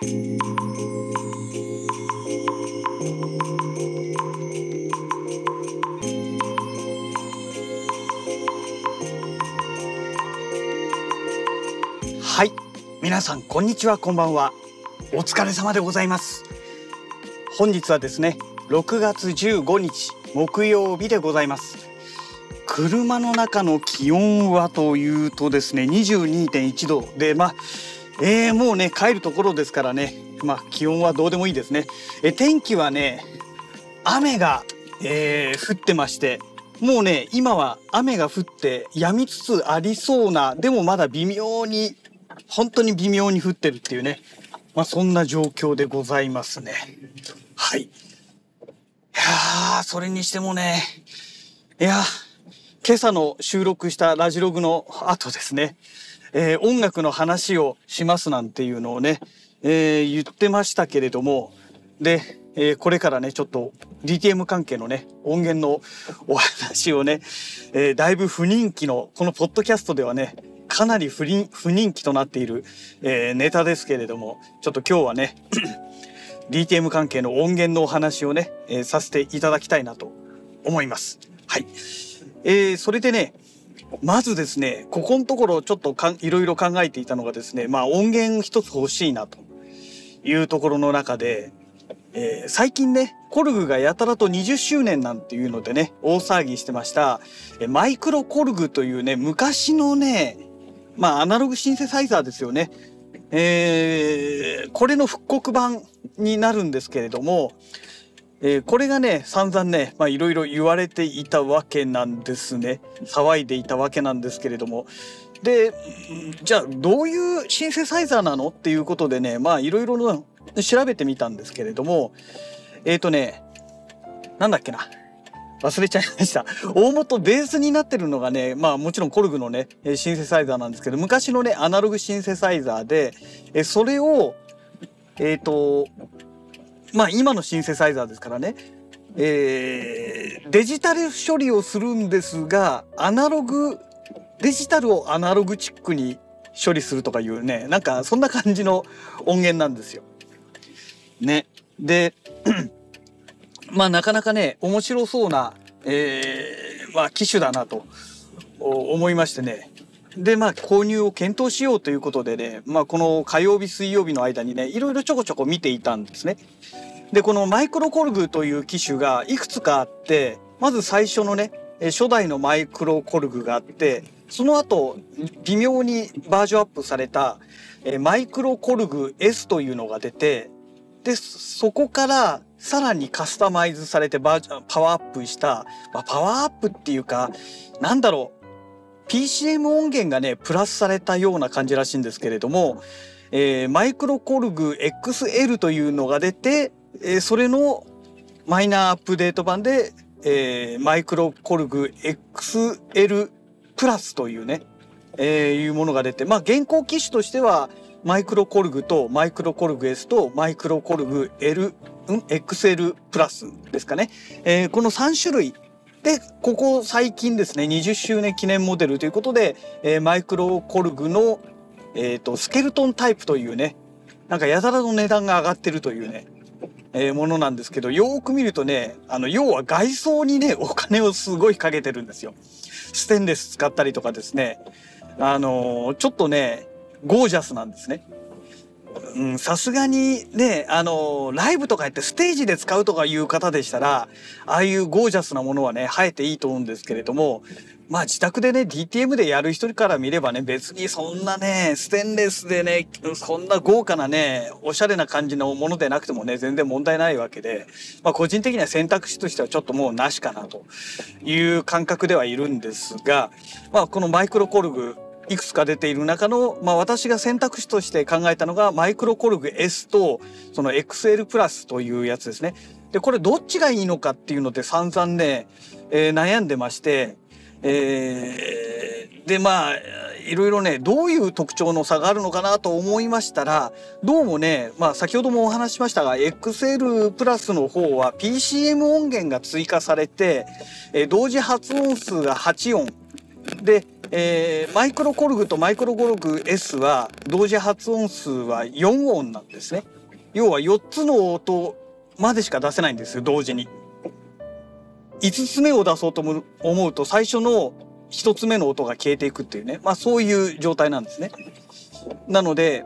はい。皆さんこんにちはこんばんは。お疲れ様でございます。本日はですね6月15日木曜日でございます。車の中の気温はというとですね22.1度でまあえー、もうね帰るところですからね。まあ気温はどうでもいいですね。え天気はね雨が、えー、降ってましてもうね今は雨が降って止みつつありそうなでもまだ微妙に本当に微妙に降ってるっていうね。まあそんな状況でございますね。はい。いやそれにしてもねいや今朝の収録したラジログの後ですね、えー、音楽の話をしますなんていうのをね、えー、言ってましたけれども、で、えー、これからね、ちょっと DTM 関係のね、音源のお話をね、えだいぶ不人気の、このポッドキャストではね、かなり不人気となっている、えネタですけれども、ちょっと今日はね、DTM 関係の音源のお話をね、えさせていただきたいなと思います。はい。えー、それでね、まずですね、ここのところちょっとかいろいろ考えていたのがですね、まあ音源一つ欲しいなというところの中で、えー、最近ね、コルグがやたらと20周年なんていうのでね、大騒ぎしてました、マイクロコルグというね、昔のね、まあアナログシンセサイザーですよね。えー、これの復刻版になるんですけれども、えー、これがね散々ねいろいろ言われていたわけなんですね。騒いでいたわけなんですけれども。でじゃあどういうシンセサイザーなのっていうことでねまあいろいろ調べてみたんですけれども。えっ、ー、とねなんだっけな。忘れちゃいました。大元ベースになってるのがねまあもちろんコルグのねシンセサイザーなんですけど昔のねアナログシンセサイザーでえそれをえっ、ー、とまあ今のシンセサイザーですからね、えー、デジタル処理をするんですがアナログデジタルをアナログチックに処理するとかいうねなんかそんな感じの音源なんですよ。ね。で まあなかなかね面白そうな、えーまあ、機種だなと思いましてねでまあ購入を検討しようということでね、まあ、この火曜日水曜日の間にねいろいろちょこちょこ見ていたんですね。でこのマイクロコルグという機種がいくつかあってまず最初のね初代のマイクロコルグがあってその後微妙にバージョンアップされたマイクロコルグ S というのが出てでそこからさらにカスタマイズされてバージョンパワーアップした、まあ、パワーアップっていうかなんだろう PCM 音源がねプラスされたような感じらしいんですけれども、えー、マイクロコルグ XL というのが出て、えー、それのマイナーアップデート版で、えー、マイクロコルグ XL プラスというね、えー、いうものが出てまあ現行機種としてはマイクロコルグとマイクロコルグ S とマイクロコルグ L うん XL プラスですかね、えー、この3種類でここ最近ですね20周年記念モデルということで、えー、マイクロコルグの、えーと、スケルトンタイプというねなんかやたらの値段が上がってるというね、えー、ものなんですけどよく見るとねあの要は外装にねお金をすごいかけてるんですよ。ステンレス使ったりとかですねあのー、ちょっとねゴージャスなんですね。さすがにね、あの、ライブとかやってステージで使うとかいう方でしたら、ああいうゴージャスなものはね、生えていいと思うんですけれども、まあ自宅でね、DTM でやる人から見ればね、別にそんなね、ステンレスでね、そんな豪華なね、おしゃれな感じのものでなくてもね、全然問題ないわけで、まあ個人的には選択肢としてはちょっともうなしかなという感覚ではいるんですが、まあこのマイクロコルグ、いくつか出ている中の、まあ、私が選択肢として考えたのがマイクロコルグ S とその XL プラスというやつですね。でこれどっちがいいのかっていうので散々ね、えー、悩んでまして、えー、でまあいろいろねどういう特徴の差があるのかなと思いましたらどうもね、まあ、先ほどもお話しましたが XL プラスの方は PCM 音源が追加されて、えー、同時発音数が8音でえー、マイクロコルグとマイクロコルグ S は同時発音数は4音なんですね。要は4つの音までしか出せないんですよ同時に。5つ目を出そうと思うと最初の1つ目の音が消えていくっていうね、まあ、そういう状態なんですね。なので、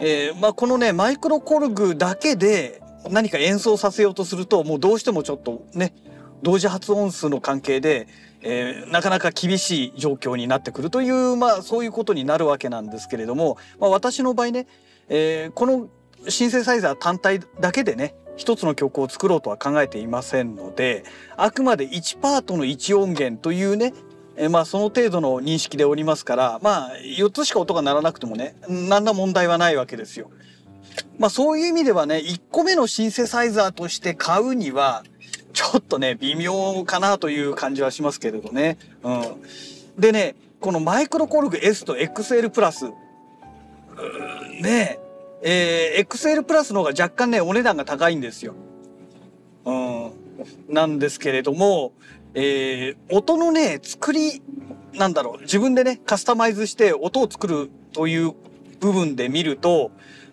えーまあ、このねマイクロコルグだけで何か演奏させようとするともうどうしてもちょっとね同時発音数の関係で、えー、なかなか厳しい状況になってくるという、まあ、そういうことになるわけなんですけれども、まあ、私の場合ね、えー、このシンセサイザー単体だけでね一つの曲を作ろうとは考えていませんのであくまで1パートの1音源というねえまあその程度の認識でおりますからまあ4つしか音が鳴らなくてもね何ら問題はないわけですよ。まあそういう意味ではね1個目のシンセサイザーとして買うにはちょっとね微妙かなという感じはしますけれどね。うん、でねこのマイクロコルグ S と XL プラスねえー、XL プラスの方が若干ねお値段が高いんですよ。うん、なんですけれどもえー、音のね、作り、なんだろう、自分でね、カスタマイズして音を作るという部分で見ると、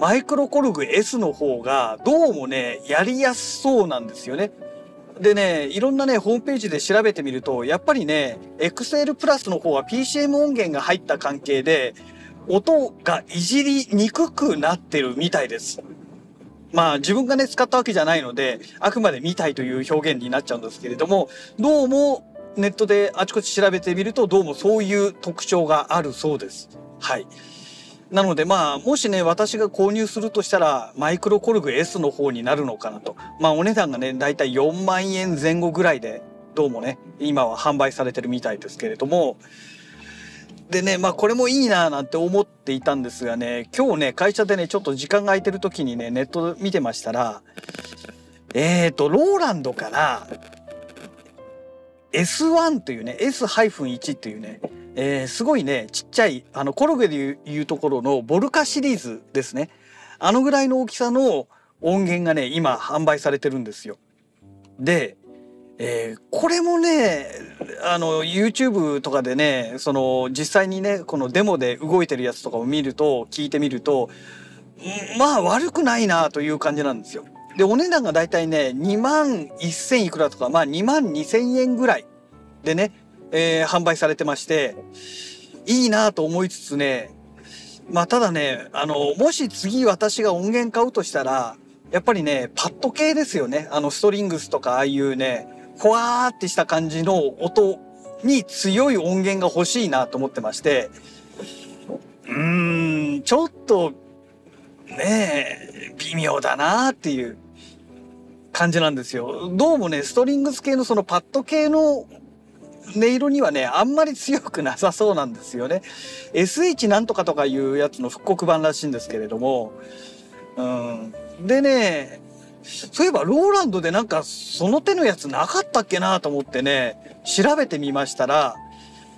マイクロコルグ S の方がどうもね、やりやすそうなんですよね。でね、いろんなね、ホームページで調べてみると、やっぱりね、XL プラスの方は PCM 音源が入った関係で、音がいじりにくくなってるみたいです。まあ自分がね使ったわけじゃないのであくまで見たいという表現になっちゃうんですけれどもどうもネットであちこち調べてみるとどうもそういう特徴があるそうです。はい。なのでまあもしね私が購入するとしたらマイクロコルグ S の方になるのかなと。まあお値段がねだいたい4万円前後ぐらいでどうもね今は販売されてるみたいですけれどもでね、まあこれもいいななんて思っていたんですがね、今日ね、会社でね、ちょっと時間が空いてる時にね、ネット見てましたら、えっ、ー、と、ローランドから S1 というね、S-1 というね、えー、すごいね、ちっちゃい、あの、コロゲでいうところのボルカシリーズですね。あのぐらいの大きさの音源がね、今販売されてるんですよ。で、えー、これもねあの YouTube とかでねその実際にねこのデモで動いてるやつとかを見ると聞いてみるとまあ悪くないなという感じなんですよ。でお値段がだいたいね2万1,000いくらとかまあ2万2,000円ぐらいでね、えー、販売されてましていいなと思いつつねまあただねあのもし次私が音源買うとしたらやっぱりねパッド系ですよねあのストリングスとかああいうねほわーってした感じの音に強い音源が欲しいなと思ってまして、うーん、ちょっと、ねえ、微妙だなっていう感じなんですよ。どうもね、ストリングス系のそのパッド系の音色にはね、あんまり強くなさそうなんですよね。SH なんとかとかいうやつの復刻版らしいんですけれども、うん。でね、そういえばローランドでなんかその手のやつなかったっけなと思ってね、調べてみましたら、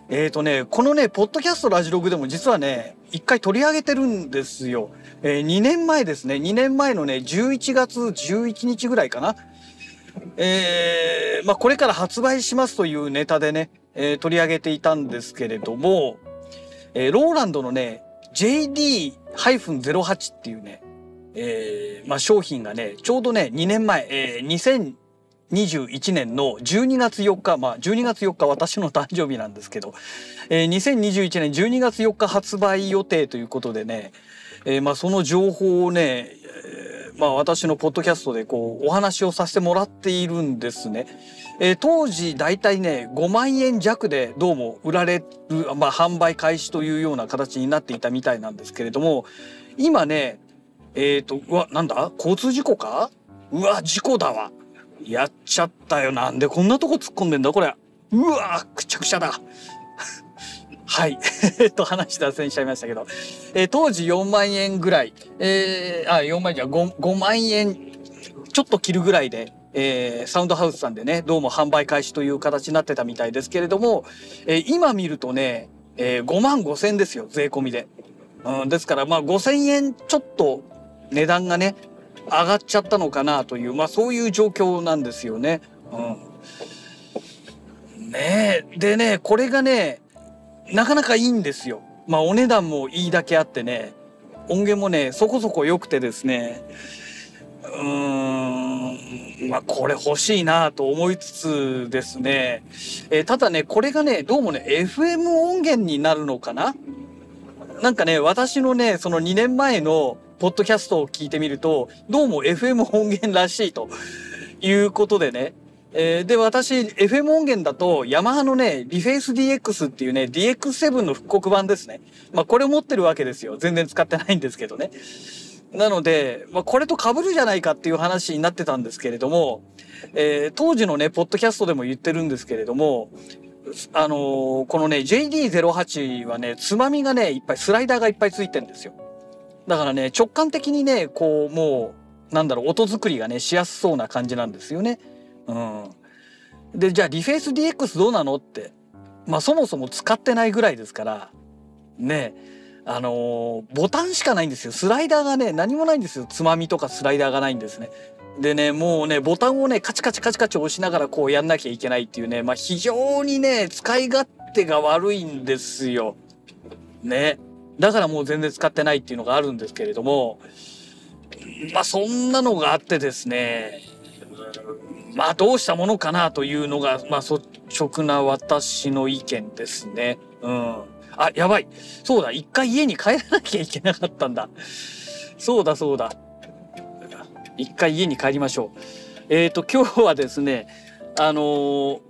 えっ、ー、とね、このね、ポッドキャストラジログでも実はね、一回取り上げてるんですよ。えー、2年前ですね、2年前のね、11月11日ぐらいかな。えー、まあこれから発売しますというネタでね、えー、取り上げていたんですけれども、えー、ローランドのね、JD-08 っていうね、えー、まあ、商品がね、ちょうどね、2年前、えー、2021年の12月4日、まあ、12月4日私の誕生日なんですけど、えー、2021年12月4日発売予定ということでね、えー、まあ、その情報をね、まあ、私のポッドキャストでこう、お話をさせてもらっているんですね。えー、当時だいたいね、5万円弱でどうも売られる、まあ、販売開始というような形になっていたみたいなんですけれども、今ね、えっ、ー、と、うわ、なんだ？交通事故か？うわ、事故だわ。やっちゃったよ。なんでこんなとこ突っ込んでんだ？これ。うわ、くちゃくちゃだ。はい。えっと、話脱線しちゃいましたけど。えー、当時4万円ぐらい。えー、あ、4万円じゃ 5, 万円ちょっと切るぐらいで、えー、サウンドハウスさんでね、どうも販売開始という形になってたみたいですけれども、えー、今見るとね、えー、5万5千ですよ、税込みで。うん、ですから、まあ5千円ちょっと値段がね上がっちゃったのかなという、まあ、そういう状況なんですよね。うん、ねでねこれがねなかなかいいんですよ。まあお値段もいいだけあってね。音源もねそこそこ良くてですね。うーん。まあこれ欲しいなと思いつつですね、えーただねこれがねどうもね FM 音源になるのかな？なんかね私のねその2年前のポッドキャストを聞いてみるとどうも FM 音源らしいということでね。えーで、私、FM 音源だと、ヤマハのね、リフェイス DX っていうね、DX7 の復刻版ですね。まあ、これを持ってるわけですよ。全然使ってないんですけどね。なので、まあ、これと被るじゃないかっていう話になってたんですけれども、えー当時のね、ポッドキャストでも言ってるんですけれども、あのーこのね、JD08 はね、つまみがね、いっぱい、スライダーがいっぱいついてるんですよ。だからね、直感的にね、こう、もう、なんだろう、音作りがね、しやすそうな感じなんですよね。うん。で、じゃあ、リフェイス DX どうなのって。まあ、そもそも使ってないぐらいですから、ね、あのボタンしかないんですよ。スライダーがね、何もないんですよ。つまみとかスライダーがないんですね。でね、もうね、ボタンをね、カチカチカチカチ押しながらこうやんなきゃいけないっていうね、まあ、非常にね、使い勝手が悪いんですよ。ね。だからもう全然使ってないっていうのがあるんですけれども、まあ、そんなのがあってですね、まあどうしたものかなというのが、まあ率直な私の意見ですね。うん。あ、やばい。そうだ。一回家に帰らなきゃいけなかったんだ。そうだそうだ。一回家に帰りましょう。えっ、と、今日はですね、あのー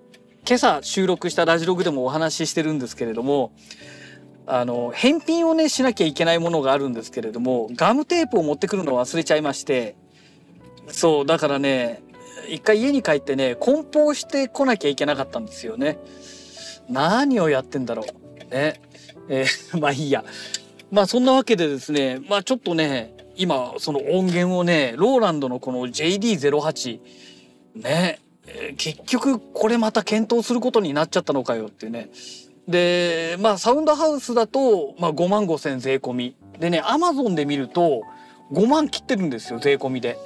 今朝収録したラジログでもお話ししてるんですけれども、あの、返品をね、しなきゃいけないものがあるんですけれども、ガムテープを持ってくるのを忘れちゃいまして、そう、だからね、一回家に帰ってね、梱包してこなきゃいけなかったんですよね。何をやってんだろう。ね。えー まあいいや。まあそんなわけでですね、まあちょっとね、今その音源をね、ローランドのこの JD08、ね、えー結局これまた検討することになっちゃったのかよってね。で、まあサウンドハウスだと、まあ5万5千税込み。でね、アマゾンで見ると5万切ってるんですよ、税込みで。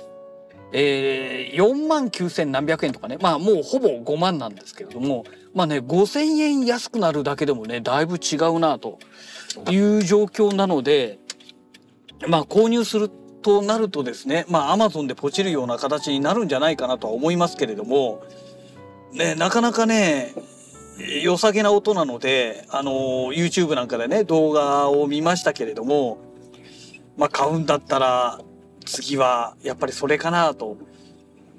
えー、4万9千何百円とかね。まあもうほぼ5万なんですけれども、まあね、5千円安くなるだけでもね、だいぶ違うなという状況なので、まあ購入するとなるとですね、まあ Amazon でポチるような形になるんじゃないかなとは思いますけれども、ね、なかなかね、良さげな音なので、あの、YouTube なんかでね、動画を見ましたけれども、まあ買うんだったら、次はやっぱりそれかなと。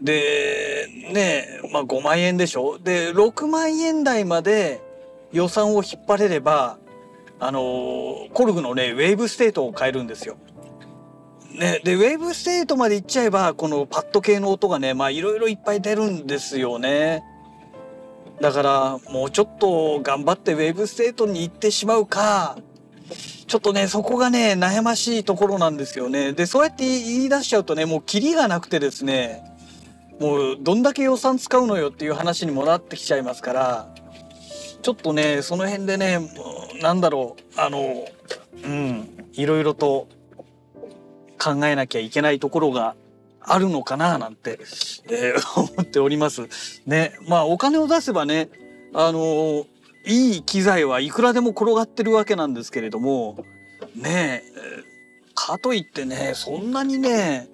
で、ね、まあ5万円でしょ？で、6万円台まで予算を引っ張れれば、あの、コルグのね、ウェーブステートを買えるんですよ。ね、で、ウェーブステートまで行っちゃえば、このパッド系の音がね、まあいろいろいっぱい出るんですよね。だから、もうちょっと頑張ってウェーブステートに行ってしまうか、ちょっとね、そこがね、悩ましいところなんですよね。で、そうやって言い出しちゃうとね、もうキリがなくてですね、もうどんだけ予算使うのよっていう話にもなってきちゃいますから、ちょっとね、その辺でね、もうなんだろう、あの、うん、いろいろと考えなきゃいけないところがあるのかななんて、えー 思っております。ね、まあお金を出せばね、あのいい機材はいくらでも転がってるわけなんですけれども、ねえ、かといってね、そんなにね、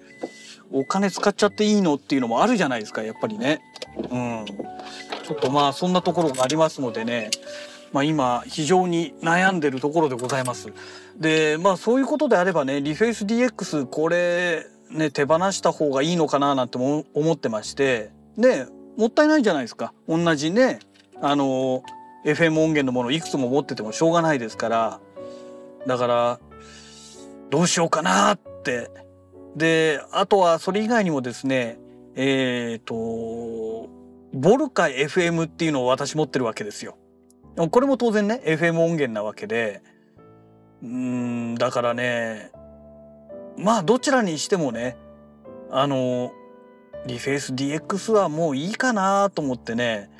お金使っちゃっていいのっていうのもあるじゃないですか、やっぱりね。うん。ちょっとまあそんなところがありますのでね、まあ今非常に悩んでるところでございます。で、まあそういうことであればね、リフェイス DX これね、手放した方がいいのかななんても思ってまして、で、もったいないじゃないですか。同じね、あの、FM 音源のものいくつも持っててもしょうがないですから、だから、どうしようかなって。で、あとはそれ以外にもですね、えっ、と、ボルカ FM っていうのを私持ってるわけですよ。これも当然ね、FM 音源なわけで、うん、だからね、まあどちらにしてもね、あの、リフェイス DX はもういいかなと思ってね、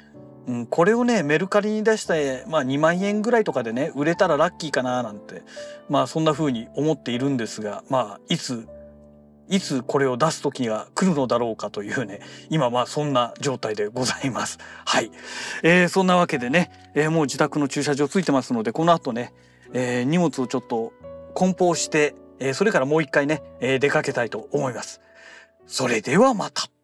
うん、これをね、メルカリに出して、まあ2万円ぐらいとかでね、売れたらラッキーかななんて、まあそんな風に思っているんですが、まあいついつこれを出す時が来るのだろうかというね今まあそんな状態でございます。はい、えー、そんなわけでね、えー、もう自宅の駐車場ついてますのでこの後ね、えー、荷物をちょっと梱包して、えー、それからもう一回ね、えー、出かけたいと思います。それではまた。